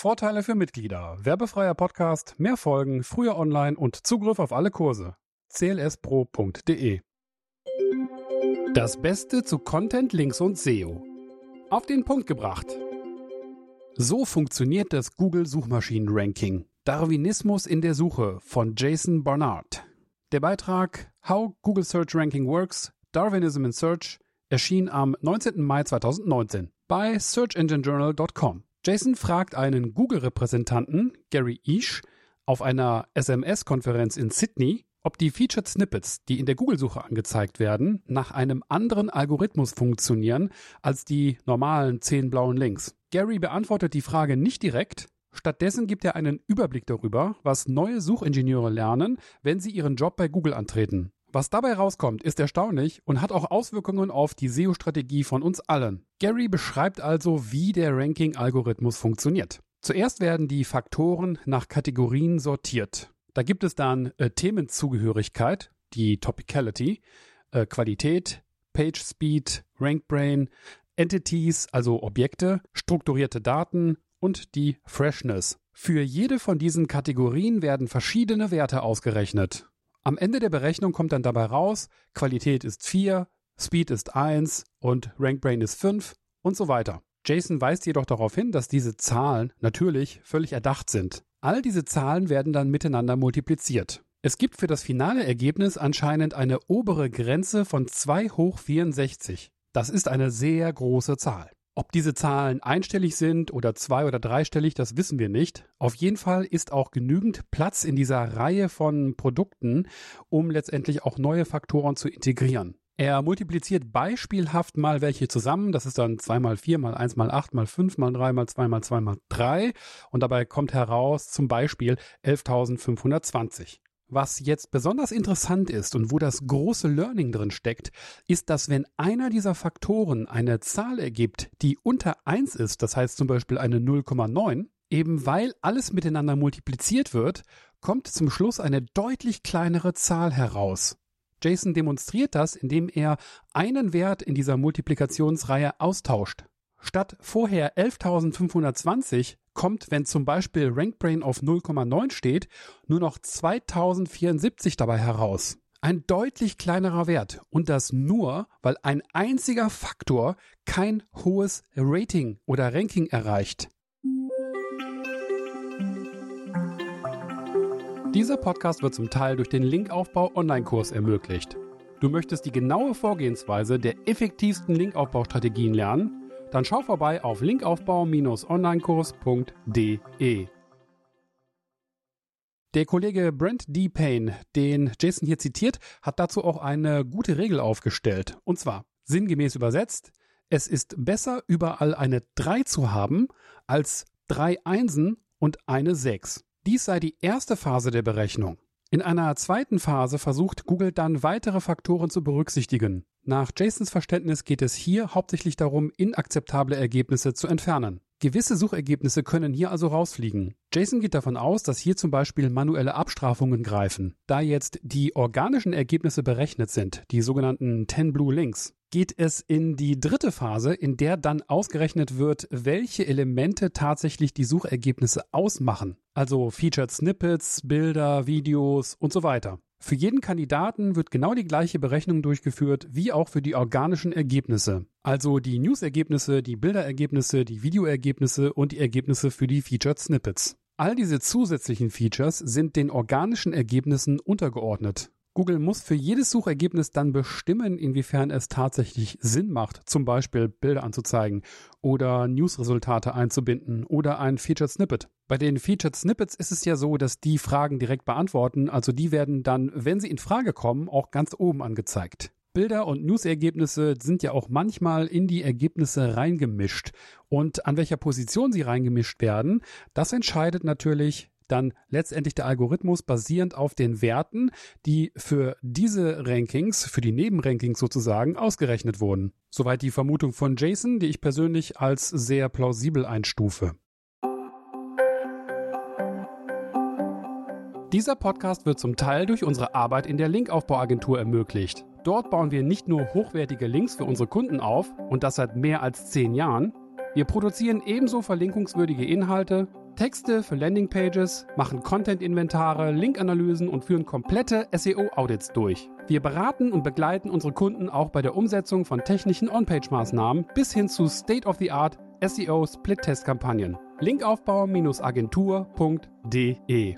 Vorteile für Mitglieder. Werbefreier Podcast, mehr Folgen, früher online und Zugriff auf alle Kurse. clspro.de Das Beste zu Content, Links und SEO. Auf den Punkt gebracht. So funktioniert das Google Suchmaschinen-Ranking. Darwinismus in der Suche von Jason Barnard. Der Beitrag How Google Search Ranking Works, Darwinism in Search erschien am 19. Mai 2019 bei searchenginejournal.com. Jason fragt einen Google-Repräsentanten, Gary Ish, auf einer SMS-Konferenz in Sydney, ob die Featured Snippets, die in der Google-Suche angezeigt werden, nach einem anderen Algorithmus funktionieren als die normalen zehn blauen Links. Gary beantwortet die Frage nicht direkt, stattdessen gibt er einen Überblick darüber, was neue Suchingenieure lernen, wenn sie ihren Job bei Google antreten. Was dabei rauskommt, ist erstaunlich und hat auch Auswirkungen auf die SEO-Strategie von uns allen. Gary beschreibt also, wie der Ranking-Algorithmus funktioniert. Zuerst werden die Faktoren nach Kategorien sortiert. Da gibt es dann äh, Themenzugehörigkeit, die Topicality, äh, Qualität, Page Speed, Rank Brain, Entities, also Objekte, strukturierte Daten und die Freshness. Für jede von diesen Kategorien werden verschiedene Werte ausgerechnet. Am Ende der Berechnung kommt dann dabei raus, Qualität ist 4, Speed ist 1 und RankBrain ist 5 und so weiter. Jason weist jedoch darauf hin, dass diese Zahlen natürlich völlig erdacht sind. All diese Zahlen werden dann miteinander multipliziert. Es gibt für das finale Ergebnis anscheinend eine obere Grenze von 2 hoch 64. Das ist eine sehr große Zahl. Ob diese Zahlen einstellig sind oder zwei- oder dreistellig, das wissen wir nicht. Auf jeden Fall ist auch genügend Platz in dieser Reihe von Produkten, um letztendlich auch neue Faktoren zu integrieren. Er multipliziert beispielhaft mal welche zusammen. Das ist dann 2 mal 4 mal 1 mal 8 mal 5 mal 3 mal 2 mal 2 mal 3. Und dabei kommt heraus zum Beispiel 11.520. Was jetzt besonders interessant ist und wo das große Learning drin steckt, ist, dass wenn einer dieser Faktoren eine Zahl ergibt, die unter 1 ist, das heißt zum Beispiel eine 0,9, eben weil alles miteinander multipliziert wird, kommt zum Schluss eine deutlich kleinere Zahl heraus. Jason demonstriert das, indem er einen Wert in dieser Multiplikationsreihe austauscht. Statt vorher 11.520 kommt, wenn zum Beispiel RankBrain auf 0,9 steht, nur noch 2074 dabei heraus. Ein deutlich kleinerer Wert und das nur, weil ein einziger Faktor kein hohes Rating oder Ranking erreicht. Dieser Podcast wird zum Teil durch den Linkaufbau Online-Kurs ermöglicht. Du möchtest die genaue Vorgehensweise der effektivsten Linkaufbaustrategien lernen? Dann schau vorbei auf linkaufbau-onlinekurs.de. Der Kollege Brent D. Payne, den Jason hier zitiert, hat dazu auch eine gute Regel aufgestellt. Und zwar, sinngemäß übersetzt, es ist besser, überall eine 3 zu haben, als drei Einsen und eine 6. Dies sei die erste Phase der Berechnung. In einer zweiten Phase versucht Google dann weitere Faktoren zu berücksichtigen. Nach Jasons Verständnis geht es hier hauptsächlich darum, inakzeptable Ergebnisse zu entfernen. Gewisse Suchergebnisse können hier also rausfliegen. Jason geht davon aus, dass hier zum Beispiel manuelle Abstrafungen greifen. Da jetzt die organischen Ergebnisse berechnet sind, die sogenannten 10 Blue Links, geht es in die dritte Phase, in der dann ausgerechnet wird, welche Elemente tatsächlich die Suchergebnisse ausmachen. Also Featured Snippets, Bilder, Videos und so weiter. Für jeden Kandidaten wird genau die gleiche Berechnung durchgeführt wie auch für die organischen Ergebnisse. Also die News-Ergebnisse, die Bilderergebnisse, die Videoergebnisse und die Ergebnisse für die Featured Snippets. All diese zusätzlichen Features sind den organischen Ergebnissen untergeordnet. Google muss für jedes Suchergebnis dann bestimmen, inwiefern es tatsächlich Sinn macht, zum Beispiel Bilder anzuzeigen oder Newsresultate einzubinden oder ein Featured Snippet. Bei den Featured Snippets ist es ja so, dass die Fragen direkt beantworten, also die werden dann, wenn sie in Frage kommen, auch ganz oben angezeigt. Bilder und News-Ergebnisse sind ja auch manchmal in die Ergebnisse reingemischt. Und an welcher Position sie reingemischt werden, das entscheidet natürlich dann letztendlich der Algorithmus basierend auf den Werten, die für diese Rankings, für die Nebenrankings sozusagen ausgerechnet wurden. Soweit die Vermutung von Jason, die ich persönlich als sehr plausibel einstufe. Dieser Podcast wird zum Teil durch unsere Arbeit in der Linkaufbauagentur ermöglicht. Dort bauen wir nicht nur hochwertige Links für unsere Kunden auf, und das seit mehr als zehn Jahren, wir produzieren ebenso verlinkungswürdige Inhalte, Texte für Landingpages, machen Content-Inventare, Link-Analysen und führen komplette SEO-Audits durch. Wir beraten und begleiten unsere Kunden auch bei der Umsetzung von technischen On-Page-Maßnahmen bis hin zu State-of-the-Art SEO-Split-Test-Kampagnen. Linkaufbau-agentur.de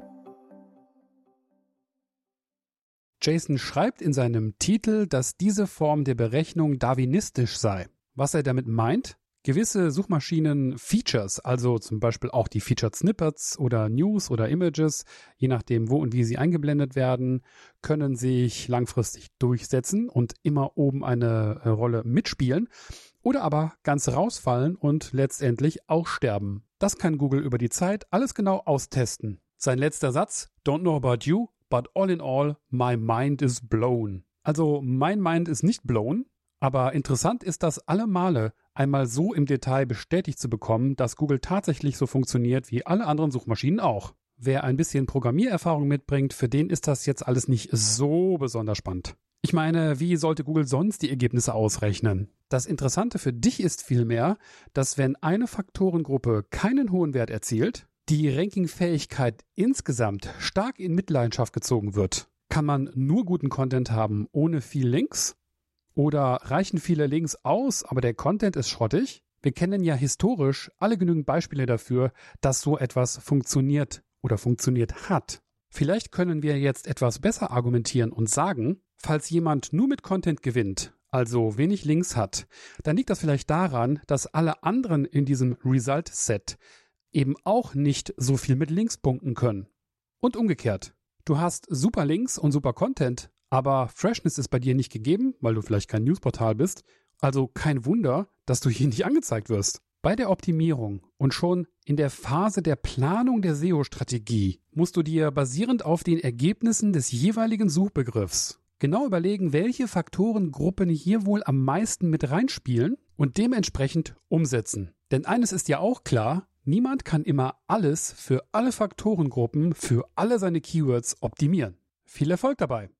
Jason schreibt in seinem Titel, dass diese Form der Berechnung darwinistisch sei. Was er damit meint? Gewisse Suchmaschinen Features, also zum Beispiel auch die Featured Snippets oder News oder Images, je nachdem wo und wie sie eingeblendet werden, können sich langfristig durchsetzen und immer oben eine äh, Rolle mitspielen oder aber ganz rausfallen und letztendlich auch sterben. Das kann Google über die Zeit alles genau austesten. Sein letzter Satz, Don't know about you, but all in all, my mind is blown. Also mein Mind ist nicht blown, aber interessant ist das alle Male einmal so im Detail bestätigt zu bekommen, dass Google tatsächlich so funktioniert wie alle anderen Suchmaschinen auch. Wer ein bisschen Programmiererfahrung mitbringt, für den ist das jetzt alles nicht so besonders spannend. Ich meine, wie sollte Google sonst die Ergebnisse ausrechnen? Das Interessante für dich ist vielmehr, dass wenn eine Faktorengruppe keinen hohen Wert erzielt, die Rankingfähigkeit insgesamt stark in Mitleidenschaft gezogen wird. Kann man nur guten Content haben ohne viel Links? Oder reichen viele Links aus, aber der Content ist schrottig? Wir kennen ja historisch alle genügend Beispiele dafür, dass so etwas funktioniert oder funktioniert hat. Vielleicht können wir jetzt etwas besser argumentieren und sagen, falls jemand nur mit Content gewinnt, also wenig Links hat, dann liegt das vielleicht daran, dass alle anderen in diesem Result Set eben auch nicht so viel mit Links punkten können. Und umgekehrt. Du hast super Links und super Content, aber Freshness ist bei dir nicht gegeben, weil du vielleicht kein Newsportal bist. Also kein Wunder, dass du hier nicht angezeigt wirst. Bei der Optimierung und schon in der Phase der Planung der SEO-Strategie musst du dir basierend auf den Ergebnissen des jeweiligen Suchbegriffs genau überlegen, welche Faktorengruppen hier wohl am meisten mit reinspielen und dementsprechend umsetzen. Denn eines ist ja auch klar, niemand kann immer alles für alle Faktorengruppen, für alle seine Keywords optimieren. Viel Erfolg dabei!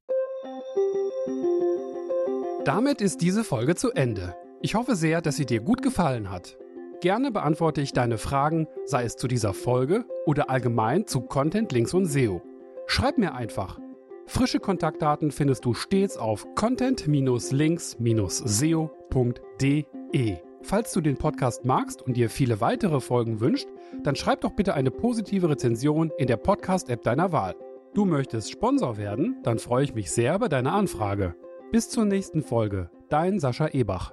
Damit ist diese Folge zu Ende. Ich hoffe sehr, dass sie dir gut gefallen hat. Gerne beantworte ich deine Fragen, sei es zu dieser Folge oder allgemein zu Content, Links und SEO. Schreib mir einfach. Frische Kontaktdaten findest du stets auf content-links-seo.de. Falls du den Podcast magst und dir viele weitere Folgen wünscht, dann schreib doch bitte eine positive Rezension in der Podcast-App deiner Wahl. Du möchtest Sponsor werden? Dann freue ich mich sehr über deine Anfrage. Bis zur nächsten Folge. Dein Sascha Ebach.